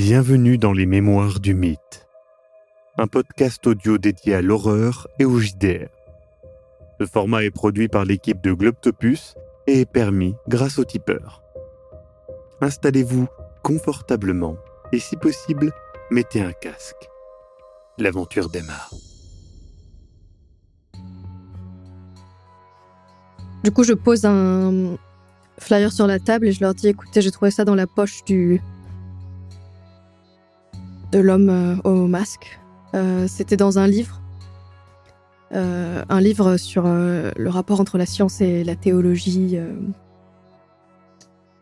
Bienvenue dans les Mémoires du Mythe, un podcast audio dédié à l'horreur et au JDR. Ce format est produit par l'équipe de Globtopus et est permis grâce au tipeur. Installez-vous confortablement et si possible, mettez un casque. L'aventure démarre. Du coup, je pose un flyer sur la table et je leur dis écoutez, j'ai trouvé ça dans la poche du de l'homme euh, au masque. Euh, C'était dans un livre. Euh, un livre sur le rapport entre la science et la théologie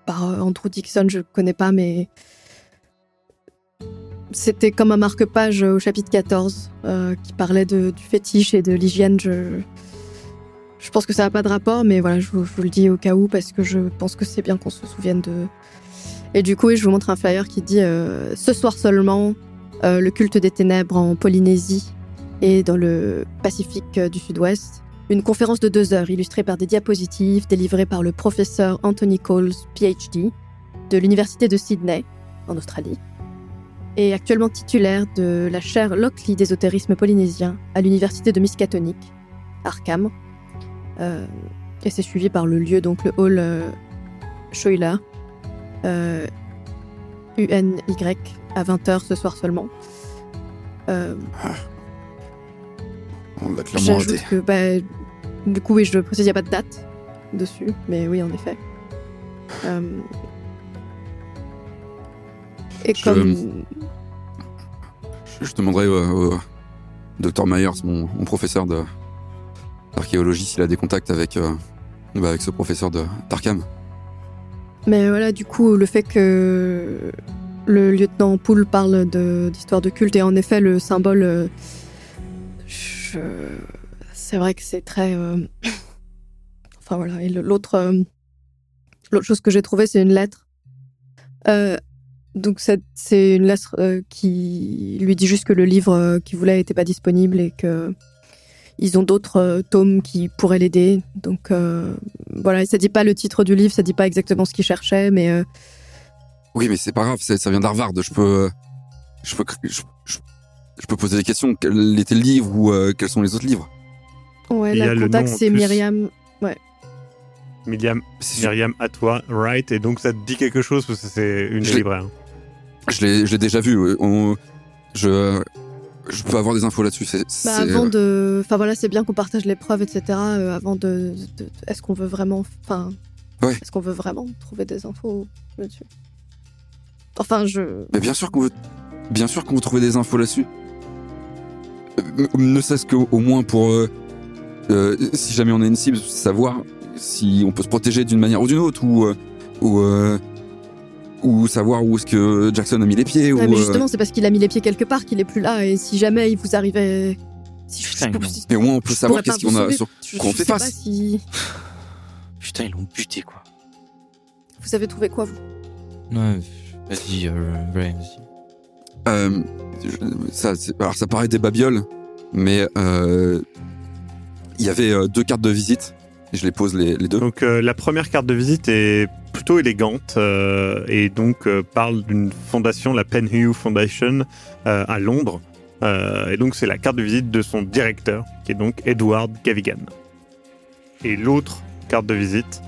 par Andrew Dixon, je connais pas, mais c'était comme un marque-page au chapitre 14 euh, qui parlait du fétiche et de l'hygiène. Je, pense que ça n'a pas de rapport, mais voilà, je je vous le dis au cas où parce que je pense que c'est bien qu'on se souvienne de. Et du coup, je vous montre un flyer qui dit euh, ce soir seulement, euh, le culte des ténèbres en Polynésie et dans le Pacifique euh, du Sud-Ouest. Une conférence de deux heures illustrée par des diapositives délivrées par le professeur Anthony Coles, PhD, de l'Université de Sydney, en Australie, et actuellement titulaire de la chaire Lockley d'ésotérisme polynésien à l'Université de Miskatonic, Arkham. Euh, et c'est suivi par le lieu, donc le hall Shoila, euh, UNY, à 20h ce soir seulement. Euh, On l'a clairement que, bah, du coup, oui, je précise, il n'y a pas de date dessus, mais oui, en effet. Euh, Et Je- comme. Je, je demanderai au, au Dr Myers, mon, mon professeur d'archéologie, s'il a des contacts avec, euh, bah, avec ce professeur de d'Arkham. Mais voilà, du coup, le fait que le lieutenant Poole parle de- d'histoire de, culte, et en effet, le symbole. euh, C'est vrai que c'est très. euh, Enfin voilà, et l'autre. euh, L'autre chose que j'ai trouvée, c'est une lettre. Donc, c'est- une lettre qui lui dit juste que le livre qu'il voulait n'était pas disponible et que. Ils ont d'autres euh, tomes qui pourraient l'aider. Donc euh, voilà, ça dit pas le titre du livre, ça dit pas exactement ce qu'il cherchait, mais euh, Oui, mais c'est pas grave, ça vient d'Harvard. Je peux, je peux, je, je- je peux poser des questions. Quel était le livre ou euh, quels sont les autres livres? Ouais, Il y la a le contact c'est. Myriam. Myriam, C'est sûr. Myriam à toi, right Et donc ça te dit quelque chose parce que c'est une Je libraires. Je l'ai, déjà vu. ouais. On- je, je peux avoir des infos là-dessus. C'est, Bah, avant de, enfin voilà, c'est bien qu'on partage les preuves, etc. euh, avant de, de- est-ce qu'on veut vraiment, enfin, Ouais. est-ce qu'on veut vraiment trouver des infos là-dessus? Enfin, je, Mais bien sûr qu'on veut, bien sûr qu'on veut trouver des infos là-dessus. Euh, Ne serait-ce qu'au au moins pour, euh, euh, si jamais on a une cible, savoir si on peut se protéger d'une manière ou d'une autre, ou, euh, ou, euh, ou savoir où est-ce que Jackson a mis les pieds. Ouais, ou, mais euh, justement, c'est parce qu'il a mis les pieds quelque part qu'il est plus là, et si jamais il vous arrivait, si je, Putain, je- si- mais au moins on peut je savoir qu'est-ce pas qu'on a, sur je- quoi on fait sais pas face. si Putain, ils l'ont buté, quoi. vous avez trouvé quoi vous? Ouais, vas-y, euh, Ray, vas-y. Euh, je- ça, c'est- alors ça paraît des babioles, mais euh, il y avait euh, deux cartes de visite. Je les pose les, les deux. Donc euh, la première carte de visite est plutôt élégante euh, et donc euh, parle d'une fondation, la Penhue Foundation, à Londres. Et donc c'est la carte de visite de son directeur, qui est donc Edward Gavigan. Et l'autre carte de visite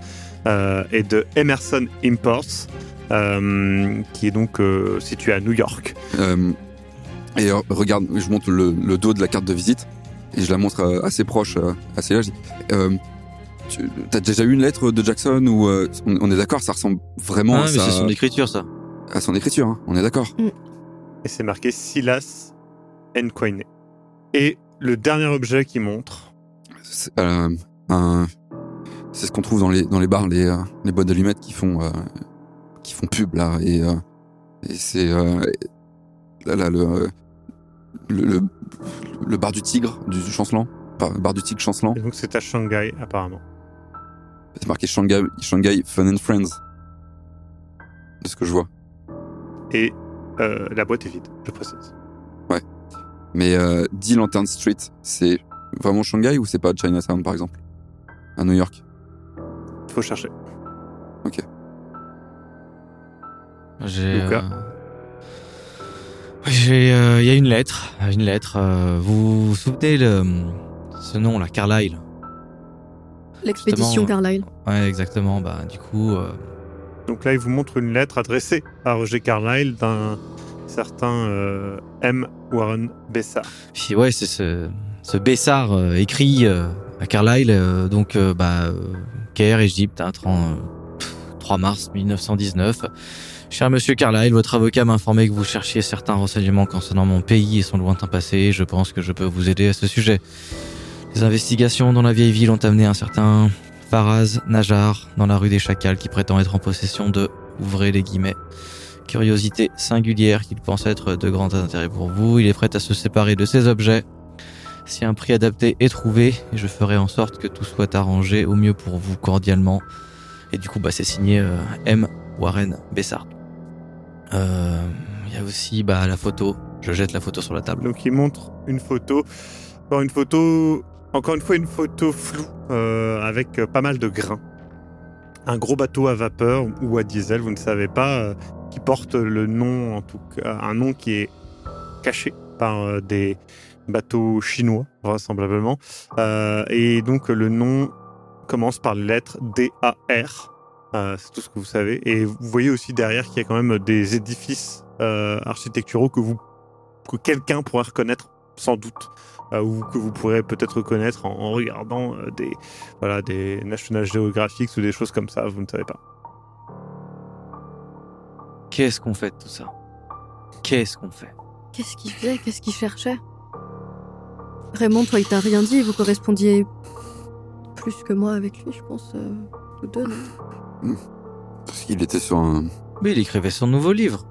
est de Emerson Imports, qui est donc situé à New York. Et regarde, je montre le, le dos de la carte de visite et je la montre assez proche, assez là. Tu as déjà eu une lettre de Jackson ou euh, on, on est d'accord, ça ressemble vraiment Ah, à, mais sa- c'est son écriture, ça. à son écriture. hein, on est d'accord. Et c'est marqué Silas Nkoine. Et le dernier objet qui montre, C'est euh, un- c'est ce qu'on trouve dans les dans les bars, les euh, les boîtes d'allumettes qui font euh, qui font pub là et, euh, et c'est euh, là, là, le, le le le bar du tigre du, du chancelant, bar du tigre chancelant. et donc c'est à Shanghai apparemment. C'est marqué Shanghai, Shanghai Fun and Friends. De ce que je vois. Et euh, la boîte est vide, je précise. Mais euh, 10 Lantern Street, c'est vraiment Shanghai ou c'est pas Chinatown par exemple? À New York? Faut chercher. J'ai. Luca. euh, J'ai, euh, il y a une lettre, une lettre. euh, vous vous souvenez de ce nom là, Carlyle? L'expédition Carlyle. Ouais, exactement. Bah, du coup, euh, Donc là, il vous montre une lettre adressée à Roger Carlyle d'un certain euh, M. Warren Bessar. puis ouais, c'est ce, ce Bessard euh, écrit euh, à Carlyle, euh, donc euh, bah, euh, Caire, Égypte, hein, 30, euh, pff, 3 mars 1919. Cher Monsieur Carlyle, votre avocat m'a informé que vous cherchiez certains renseignements concernant mon pays et son lointain passé. Je pense que je peux vous aider à ce sujet. Les investigations dans la vieille ville ont amené un certain Faraz Najar dans la rue des Chacals qui prétend être en possession de, ouvrez les guillemets, curiosité singulière qu'il pense être de grand intérêt pour vous. Il est prêt à se séparer de ces objets si un prix adapté est trouvé. Je ferai en sorte que tout soit arrangé au mieux pour vous cordialement. Et du coup, bah, c'est signé euh, M. Warren Bessard. Euh, Il y a aussi bah, la photo. Je jette la photo sur la table. Donc il montre une photo, une photo, encore une fois une photo floue euh, avec euh, pas mal de grains. Un gros bateau à vapeur ou à diesel, vous ne savez pas, euh, qui porte le nom en tout cas, un nom qui est caché par des bateaux chinois vraisemblablement. Et donc le nom commence par les lettres D-A-R. C'est tout ce que vous savez. Et vous voyez aussi derrière qu'il y a quand même des édifices architecturaux que vous que quelqu'un pourrait reconnaître sans doute euh, ou que vous pourrez peut-être reconnaître en, en regardant euh, des voilà des National Geographic ou des choses comme ça. Vous ne savez pas. Qu'est-ce qu'on fait de tout ça? Qu'est-ce qu'on fait? Qu'est-ce qu'il faisait Qu'est-ce qu'il cherchait? Raymond, toi, il t'a rien dit. Vous correspondiez plus que moi avec lui, je pense. euh, tous deux, non? Parce qu'il était sur un. Mais il écrivait son nouveau livre.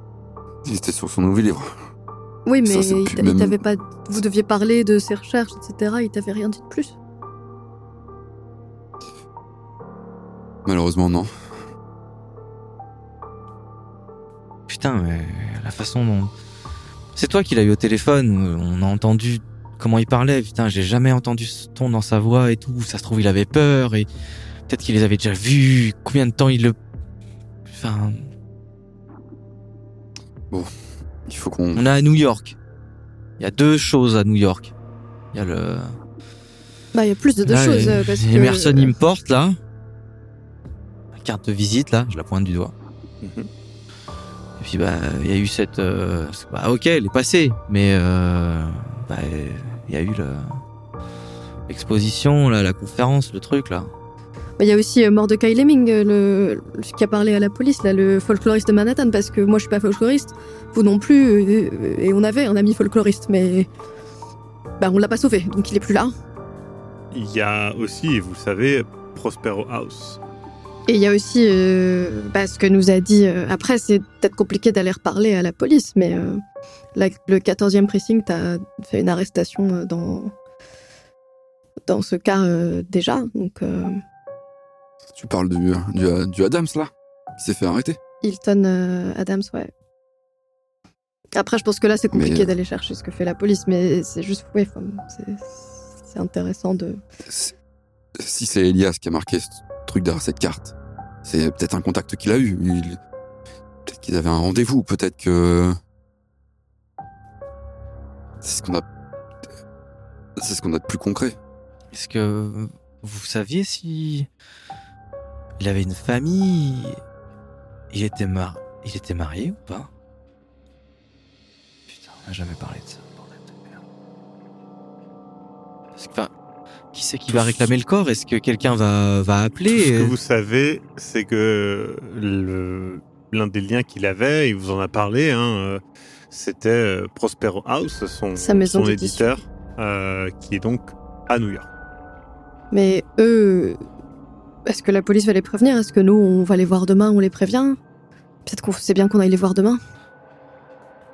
Il était sur son nouveau livre. Oui, mais Ça, il même- t'avait pas. Vous deviez parler de ses recherches, etc. Il t'avait rien dit de plus. Malheureusement, non. Putain, mais la façon dont. C'est toi qui l'as eu au téléphone, on a entendu comment il parlait. Putain, j'ai jamais entendu ce ton dans sa voix et tout. Ça se trouve, il avait peur et peut-être qu'il les avait déjà vus. Combien de temps il le. Enfin, Il faut qu'on. on est à New York. Il y a deux choses à New York. Il y a le. Bah, il y a plus de deux Là, choses. et- euh, parce que... Emerson Import, là. La carte de visite, là, je la pointe du doigt. Mhm. Et puis, bah, il y a eu cette. euh, Bah, ok, elle est passée, mais. euh, Bah, il y a eu le. L'exposition, là, la conférence, le truc, là. Bah, Il y a aussi euh, Mordecai Lemming, euh, le... qui a parlé à la police, là, le folkloriste de Manhattan, parce que moi je suis pas folkloriste, vous non plus, euh, et on avait un ami folkloriste, mais bah, on l'a pas sauvé, donc il est plus là. Il y a aussi, vous le savez, Prospero House. Et il y a aussi euh, bah, ce que nous a dit. euh, après, c'est peut-être compliqué d'aller reparler à la police, mais euh, la- le 14e precinct a fait une arrestation dans, dans ce cas déjà. Donc, Tu parles du, du, du Adams, là Qui s'est fait arrêter Hilton euh, Adams, ouais. Après, je pense que là, c'est compliqué euh, d'aller chercher ce que fait la police, mais c'est juste, ouais, c'est- intéressant de. Si si c'est Elias qui a marqué ce truc derrière cette carte, c'est peut-être un contact qu'il a eu. Il- Peut-être qu'ils avaient un rendez-vous, peut-être que. C'est ce qu'on a. C'est ce qu'on a de plus concret. Est-ce que vous saviez si. Il avait une famille. Il était, mar... il était marié ou pas? Putain, on n'a jamais parlé de ça, bordel de merde. Parce que, enfin, qui c'est qui va réclamer le corps? Est-ce que quelqu'un va, va appeler Tout ce que vous savez, c'est que le- l'un des liens qu'il avait, il vous en a parlé, hein, euh, c'était euh, Prospero House, son, Sa maison son d'édition. éditeur, euh, qui est donc à New York. Mais eux, est-ce que la police va les prévenir? Est-ce que nous, on va les voir demain On les prévient? Peut-être qu'on sait bien qu'on aille les voir demain.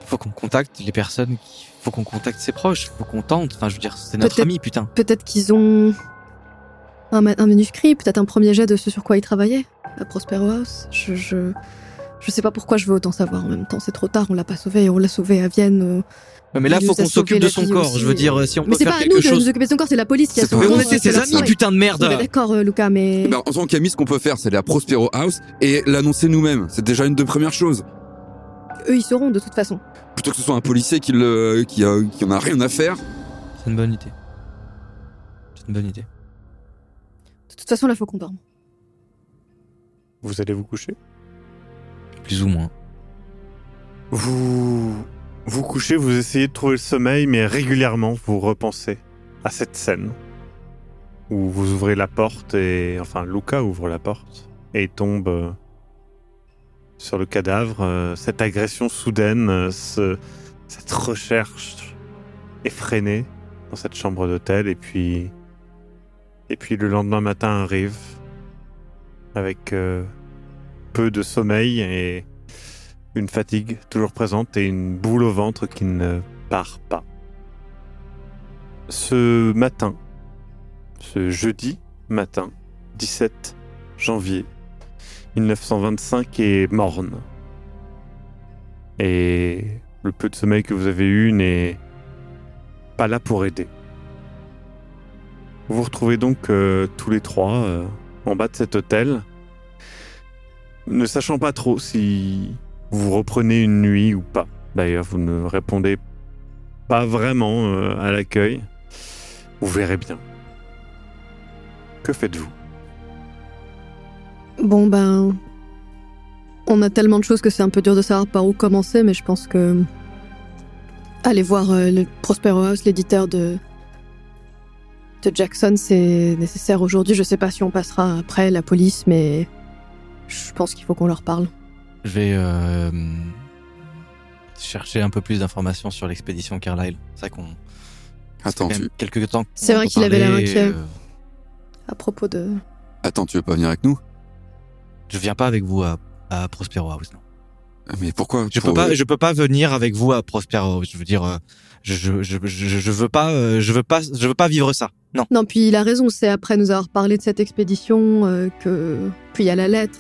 Faut qu'on contacte les personnes, qui... faut qu'on contacte ses proches, faut qu'on tente. Enfin, je veux dire, c'est notre ami, putain. Peut-être qu'ils ont un manuscrit, peut-être un premier jet de ce sur quoi ils travaillaient à Prospero House. Je, je, je sais pas pourquoi je veux autant savoir en même temps. C'est trop tard, on l'a pas sauvé. On l'a sauvé à Vienne. euh, Ouais, mais là, Il faut qu'on s'occupe de son corps. aussi. Je veux dire, si on Mais peut c'est faire pas à quelque nous de chose. nous occuper de son corps, c'est la police qui a C'est son pas Mais corps. on était c'est ses amis, soirée. putain de merde On est D'accord, euh, Lucas, mais. Ben, en tant qu'amis, ce qu'on peut faire, c'est aller à Prospero House et l'annoncer nous-mêmes. C'est déjà une de premières choses. eux, ils sauront de toute façon. Plutôt que ce soit un policier qui, le, qui, a, qui en a rien à faire. C'est une bonne idée. C'est une bonne idée. De toute façon, là, faut qu'on dorme. Vous allez vous coucher? Plus ou moins. Vous vous couchez, vous essayez de trouver le sommeil, mais régulièrement vous repensez à cette scène où vous ouvrez la porte et enfin Luca ouvre la porte et tombe euh, sur le cadavre. euh, Cette agression soudaine, euh, ce- cette recherche effrénée dans cette chambre d'hôtel et puis et puis le lendemain matin arrive avec peu de sommeil et une fatigue toujours présente et une boule au ventre qui ne part pas. Ce matin, ce jeudi matin, 17 janvier 1925 est morne. Et le peu de sommeil que vous avez eu n'est pas là pour aider. Vous vous retrouvez donc euh, tous les trois euh, en bas de cet hôtel, ne sachant pas trop si vous reprenez une nuit ou pas. D'ailleurs, vous ne répondez pas vraiment euh, à l'accueil. Vous verrez bien. Que faites-vous? Bon, ben. On a tellement de choses que c'est un peu dur de savoir par où commencer, mais je pense que. Aller voir euh, le Prospero House, l'éditeur de. de Jackson, c'est nécessaire aujourd'hui. Je sais pas si on passera après la police, mais. Je pense qu'il faut qu'on leur parle. Je vais euh, chercher un peu plus d'informations sur l'expédition Carlyle. C'est ça qu'on. Attends, tu, quelques temps. C'est vrai qu'il avait l'air inquiet. euh, À propos de. attends, tu veux pas venir avec nous? Je viens pas avec vous à, à Prospero House. Non. Mais pourquoi Je Pour- peux pas, je peux pas venir avec vous à Prospero House. Je veux dire, euh, je, je, je, je, veux pas, euh, je veux pas, je veux pas vivre ça. Non. Non, puis il a raison, c'est après nous avoir parlé de cette expédition euh, que. Puis il y a la lettre.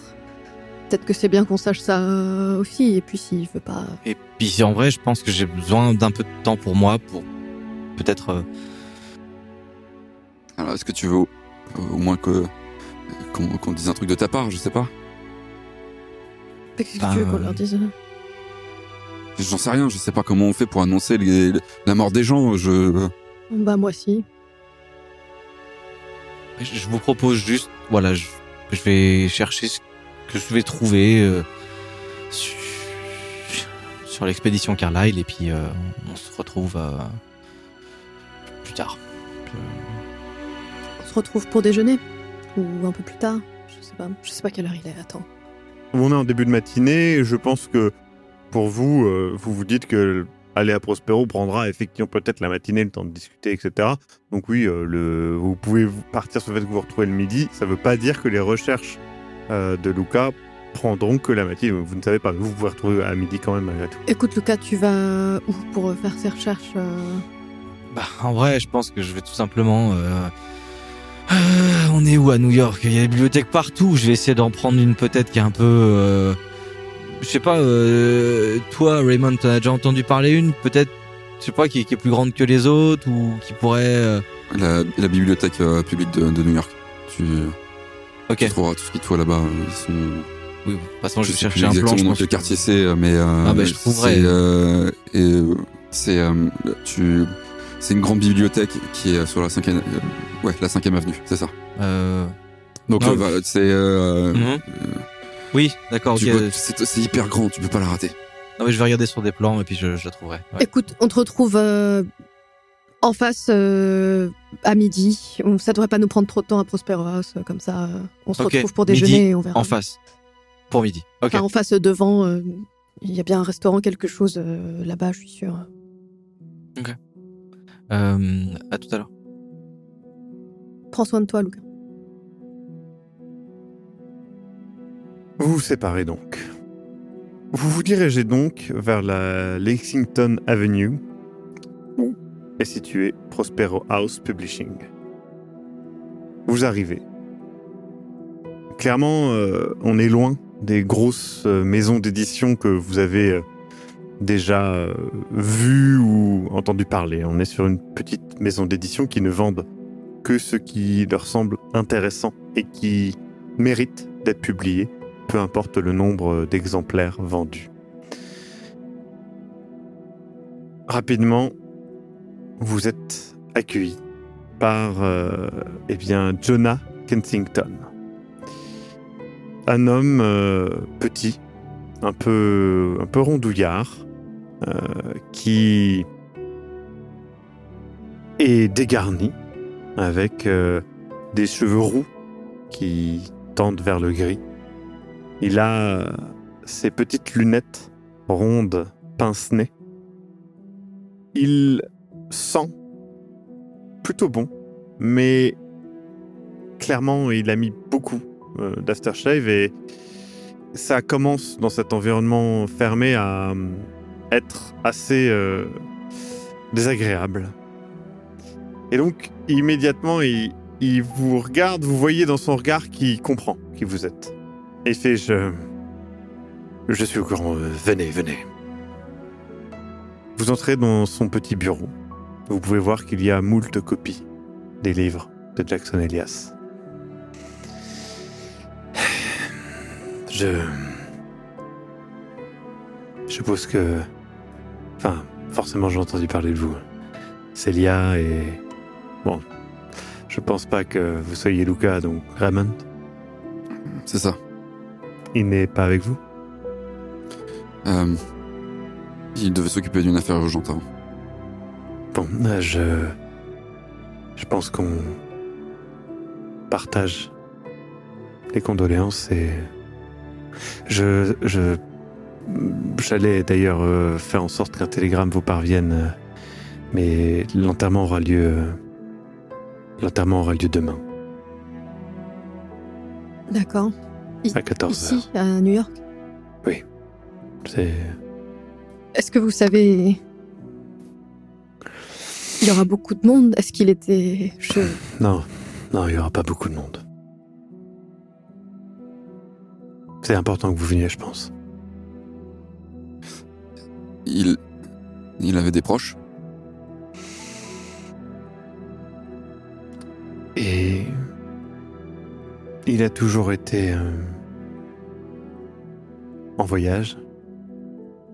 Peut-être que c'est bien qu'on sache ça euh, aussi, et puis s'il veut pas. Et puis en vrai, je pense que j'ai besoin d'un peu de temps pour moi, pour peut-être. euh, Alors, est-ce que tu veux au, au moins que qu'on dise un truc de ta part Je sais pas. Qu'est-ce que Ben, tu veux qu'on euh, leur dise J'en sais rien. Je sais pas comment on fait pour annoncer les- la mort des gens. Je Bah, moi si. Je je vous propose juste, voilà, je, je vais chercher ce que je vais trouver euh, sur, sur l'expédition Carlyle et puis euh, on se retrouve euh, plus tard. On se retrouve pour déjeuner Ou un peu plus tard Je sais pas. Je sais pas quelle heure il est, attends. On est en début de matinée. Je pense que pour vous, euh, vous vous dites que aller à Prospero prendra effectivement peut-être la matinée, le temps de discuter, etc. Donc oui, euh, le, vous pouvez partir sur le fait que vous vous retrouvez le midi. Ça ne veut pas dire que les recherches euh, de Luca prendront que la matinée. Vous ne savez pas. Vous vous pouvez retrouver à midi quand même malgré tout. Écoute, Lucas, tu vas où pour faire ces recherches euh Bah, en vrai, je pense que je vais tout simplement. euh, euh, on est où à New York? Il y a des bibliothèques partout. Je vais essayer d'en prendre une peut-être qui est un peu. euh, je sais pas. euh, toi, Raymond, t'en as déjà entendu parler une Peut-être. Je sais pas qui, qui est plus grande que les autres ou qui pourrait. euh, la, la bibliothèque euh, publique de, de New York. Tu, Ok. tu trouveras tout ce qu'il te faut là-bas. Ils sont. Oui. De toute façon, je chercher plus un plan. Je dans pense quel que- quartier c'est, euh, mais euh, Ah bah, je trouverai. C'est euh, et, euh, c'est euh, tu c'est une grande bibliothèque qui est sur la cinquième euh, ouais la cinquième avenue, c'est ça. Euh, Donc euh, voilà, c'est euh, mhm. Oui, d'accord. c'est c'est hyper grand, tu peux pas la rater. Non, mais je vais regarder sur des plans et puis je, je la trouverai. Ouais. Écoute, on te retrouve euh, en face euh, à midi. Ça devrait pas nous prendre trop de temps à Prospero House, euh, comme ça. euh, on se Ok, retrouve pour midi, déjeuner et on verra. En face. Pour midi. Ok. Enfin, en face devant, euh, il y a bien un restaurant, quelque chose euh, là-bas, je suis sûre. Euh, à tout à l'heure. Prends soin de toi, Lucas. Vous vous séparez donc. Vous vous dirigez donc vers la Lexington Avenue, est situé Prospero House Publishing. Vous arrivez. Clairement, euh, on est loin des grosses euh, maisons d'édition que vous avez euh, déjà vues ou entendu parler. On est sur une petite maison d'édition qui ne vendent que ce qui leur semble intéressant et qui mérite d'être publié peu importe le nombre d'exemplaires vendus. rapidement, vous êtes accueilli par euh, eh bien, Jonah Kensington. Un homme euh, petit, un peu, un peu rondouillard, euh, qui est dégarni avec des cheveux roux qui tendent vers le gris. Il a ses petites lunettes rondes, pince-nez. Il sent plutôt bon, mais clairement, il a mis beaucoup euh, d'aftershave et ça commence dans cet environnement fermé à euh, être assez euh, désagréable. Et donc, immédiatement, il, il vous regarde, vous voyez dans son regard qu'il comprend qui vous êtes. Et il fait Je. Je suis au courant, euh, venez, venez. Vous entrez dans son petit bureau. Vous pouvez voir qu'il y a moult copies des livres de Jackson Elias. Je. Je suppose que. Enfin, forcément, j'ai entendu parler de vous. Célia et. Bon. Je pense pas que vous soyez Luca, donc Raymond. C'est ça. Il n'est pas avec vous? Euh, il devait s'occuper d'une affaire urgente avant. Bon, euh, je. Je pense qu'on. partage les condoléances et. Je. Je. J'allais d'ailleurs euh, faire en sorte qu'un télégramme vous parvienne, euh, mais l'enterrement aura lieu. L'enterrement aura lieu demain, D'accord. à 14h. Ici, à New York? C'est. Est-ce que vous savez. Il y aura beaucoup de monde Est-ce qu'il était. Je... Non, non, il n'y aura pas beaucoup de monde. C'est important que vous veniez, je pense. Il. Il avait des proches? Et il a toujours été euh, en voyage,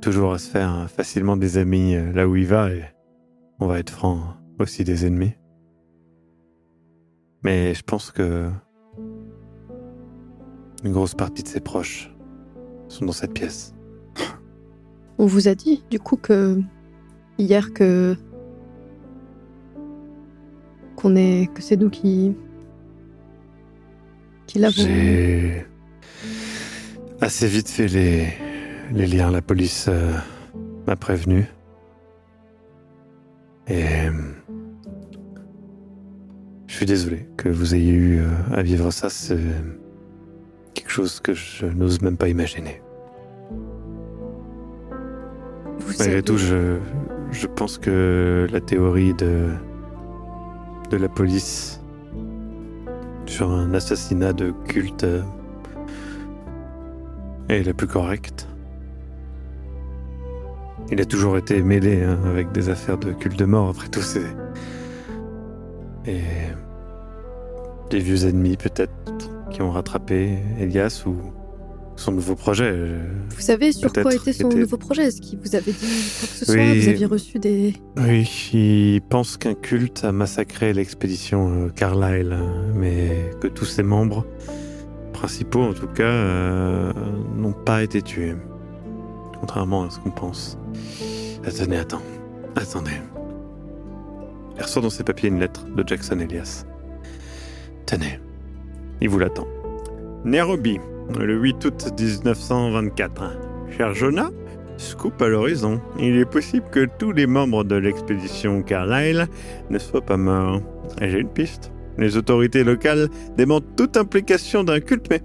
toujours à se faire facilement des amis euh, là où il va, et on va être franc, aussi des ennemis. Mais je pense que une grosse partie de ses proches sont dans cette pièce. On vous a dit, du coup, que. Hier, que. Qu'on est. Que c'est nous qui. qui l'avons. J'ai assez vite fait les, les liens. La police euh, m'a prévenu. Et je suis désolé que vous ayez eu euh, à vivre ça. C'est quelque chose que je n'ose même pas imaginer. Vous Malgré savez- tout, je, je pense que la théorie de, de la police sur un assassinat de culte euh, est la plus correcte. Il a toujours été mêlé hein, avec des affaires de culte de mort, après tout, c'est. Et. des vieux ennemis, peut-être, qui ont rattrapé Elias ou son nouveau projet. je- Vous savez sur quoi était son était- nouveau projet Est-ce qu'il vous avait dit quoi que ce soit Oui. Vous aviez reçu des. Oui, il pense qu'un culte a massacré l'expédition euh, Carlyle, euh, mais que tous ses membres, principaux en tout cas, euh, n'ont pas été tués. Contrairement à ce qu'on pense. Attendez, attends. Attendez. Il ressort dans ses papiers une lettre de Jackson Elias. Tenez. Il vous l'attend. Nairobi, le 8 août 1924. Cher Jonah, Scoop à l'horizon. Il est possible que tous les membres de l'expédition Carlyle ne soient pas morts. J'ai une piste. Les autorités locales démentent toute implication d'un culte, mais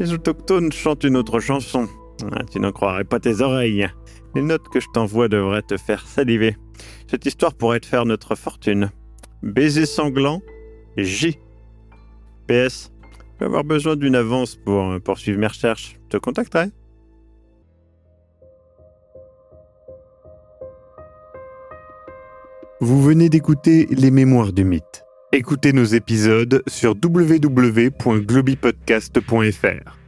les autochtones chantent une autre chanson. Ah, tu n'en croirais pas tes oreilles. Les notes que je t'envoie devraient te faire saliver. Cette histoire pourrait te faire notre fortune. Baiser sanglant, J. PS. Je vais avoir besoin d'une avance pour euh, poursuivre mes recherches. Je te contacterai. Vous venez d'écouter Les Mémoires du Mythe. Écoutez nos épisodes sur www.globipodcast.fr.